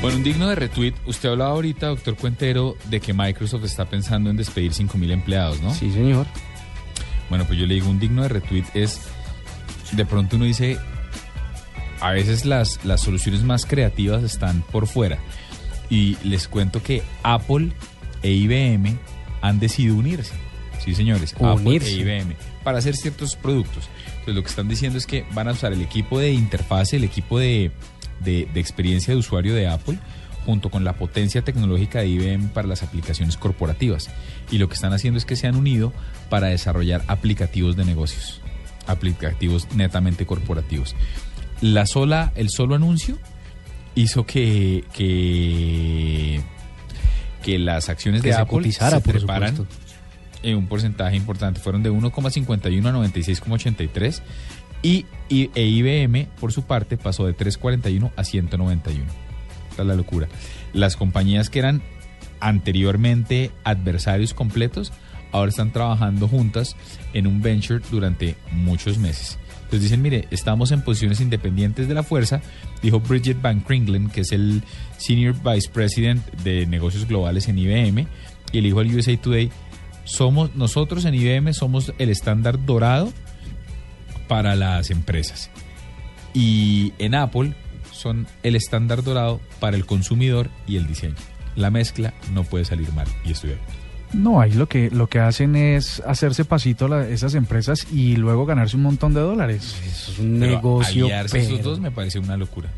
Bueno, un digno de retweet. Usted hablaba ahorita, doctor Cuentero, de que Microsoft está pensando en despedir 5.000 empleados, ¿no? Sí, señor. Bueno, pues yo le digo, un digno de retweet es, de pronto uno dice, a veces las, las soluciones más creativas están por fuera. Y les cuento que Apple e IBM han decidido unirse. Sí, señores, Unirse. Apple e IBM, para hacer ciertos productos. Entonces lo que están diciendo es que van a usar el equipo de interfase, el equipo de, de- de experiencia de usuario de Apple, junto con la potencia tecnológica de IBM para las aplicaciones corporativas. Y lo que están haciendo es que se han unido para desarrollar aplicativos de negocios, aplicativos netamente corporativos. La sola, el solo anuncio hizo que, que, que las acciones Que de se Apple cotizara, se supuesto. en un porcentaje importante. Fueron de 1,51 a 96,83 y, e IBM, por su parte, pasó de 3,41 a 191. Esta es la locura. Las compañías que eran anteriormente adversarios completos, ahora están trabajando juntas en un venture durante muchos meses. Entonces dicen, mire, estamos en posiciones independientes de la fuerza, dijo Bridget Van Kringlen, que es el Senior Vice President de negocios globales en IBM, y le dijo al USA Today, somos, nosotros en IBM somos el estándar dorado para las empresas. Y en Apple son el estándar dorado para el consumidor y el diseño. La mezcla no puede salir mal. Y estoy ahí. No, ahí lo que, lo que hacen es hacerse pasito la- esas empresas y luego ganarse un montón de dólares. Eso es un Pero negocio. aliarse esos pero- dos me parece una locura.